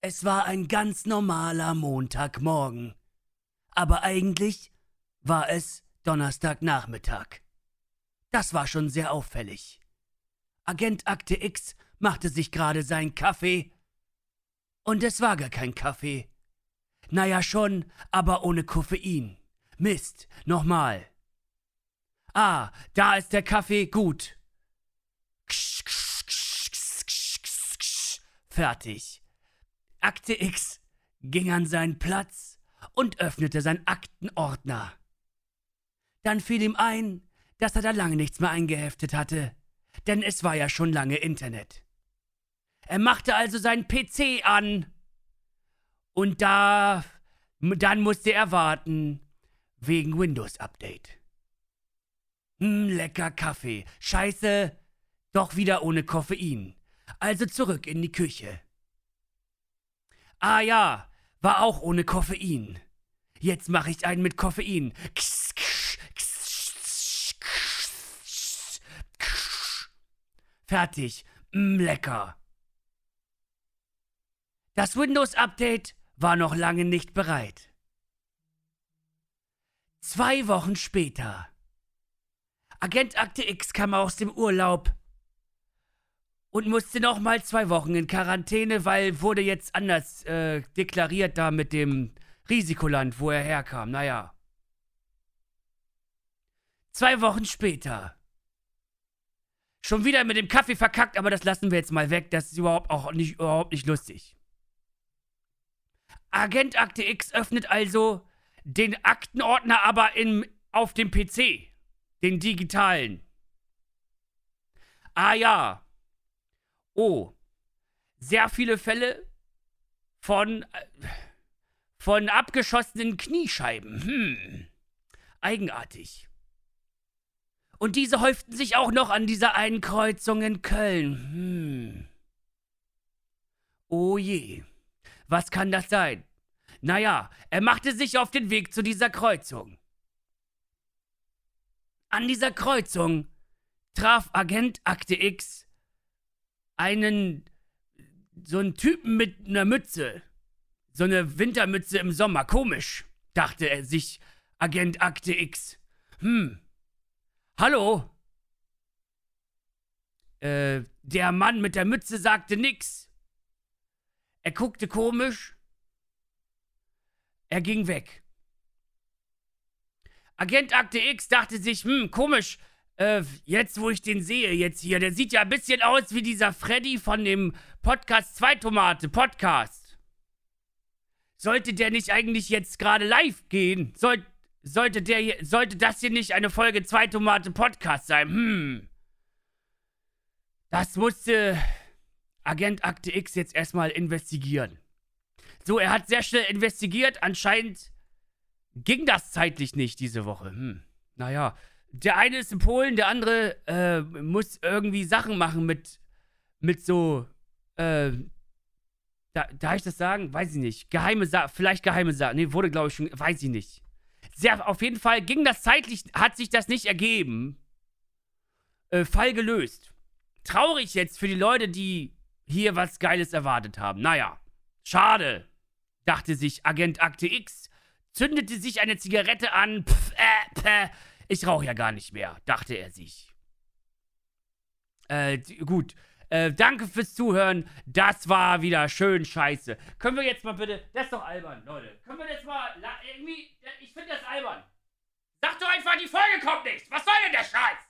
Es war ein ganz normaler Montagmorgen. Aber eigentlich war es Donnerstagnachmittag. Das war schon sehr auffällig. Agent Akte X machte sich gerade seinen Kaffee. Und es war gar kein Kaffee. Naja schon, aber ohne Koffein. Mist, nochmal. Ah, da ist der Kaffee, gut. Fertig. Akte X ging an seinen Platz und öffnete seinen Aktenordner. Dann fiel ihm ein, dass er da lange nichts mehr eingeheftet hatte, denn es war ja schon lange Internet. Er machte also seinen PC an. Und da. Dann musste er warten. Wegen Windows-Update. Hm, lecker Kaffee. Scheiße. Doch wieder ohne Koffein. Also zurück in die Küche. Ah ja, war auch ohne Koffein. Jetzt mache ich einen mit Koffein. Fertig. Mm, lecker. Das Windows-Update war noch lange nicht bereit. Zwei Wochen später. Agent Akte X kam aus dem Urlaub und musste noch mal zwei Wochen in Quarantäne, weil wurde jetzt anders äh, deklariert da mit dem Risikoland, wo er herkam. Naja. Zwei Wochen später. Schon wieder mit dem Kaffee verkackt, aber das lassen wir jetzt mal weg. Das ist überhaupt auch nicht, überhaupt nicht lustig. Agent Akte X öffnet also den Aktenordner aber im, auf dem PC. Den digitalen. Ah ja, Oh, sehr viele Fälle von, von abgeschossenen Kniescheiben. Hm, eigenartig. Und diese häuften sich auch noch an dieser einen Kreuzung in Köln. Hm. Oh je, was kann das sein? Naja, er machte sich auf den Weg zu dieser Kreuzung. An dieser Kreuzung traf Agent Akte X einen, so einen Typen mit einer Mütze. So eine Wintermütze im Sommer. Komisch, dachte er sich, Agent Akte X. Hm. Hallo? Äh, der Mann mit der Mütze sagte nix. Er guckte komisch. Er ging weg. Agent Akte X dachte sich, hm, komisch, äh, jetzt, wo ich den sehe, jetzt hier, der sieht ja ein bisschen aus wie dieser Freddy von dem Podcast Zwei Tomate Podcast. Sollte der nicht eigentlich jetzt gerade live gehen? Soll, sollte der sollte das hier nicht eine Folge Zwei Tomate Podcast sein? Hm. Das musste Agent Akte X jetzt erstmal investigieren. So, er hat sehr schnell investigiert. Anscheinend ging das zeitlich nicht diese Woche. Hm. Naja, der eine ist in Polen, der andere äh, muss irgendwie Sachen machen mit, mit so, äh, da, darf ich das sagen? Weiß ich nicht. Geheime Sachen, vielleicht geheime Sachen. Nee, wurde, glaube ich, schon, weiß ich nicht. Sehr, auf jeden Fall ging das zeitlich, hat sich das nicht ergeben. Äh, Fall gelöst. Traurig jetzt für die Leute, die hier was Geiles erwartet haben. Naja, schade, dachte sich Agent Akte X, zündete sich eine Zigarette an, pff, äh, päh, ich rauche ja gar nicht mehr, dachte er sich. Äh, gut. Äh, danke fürs Zuhören. Das war wieder schön scheiße. Können wir jetzt mal bitte. Das ist doch albern, Leute. Können wir jetzt mal. Irgendwie. Ich finde das albern. Sag doch einfach, die Folge kommt nicht. Was soll denn der Scheiß?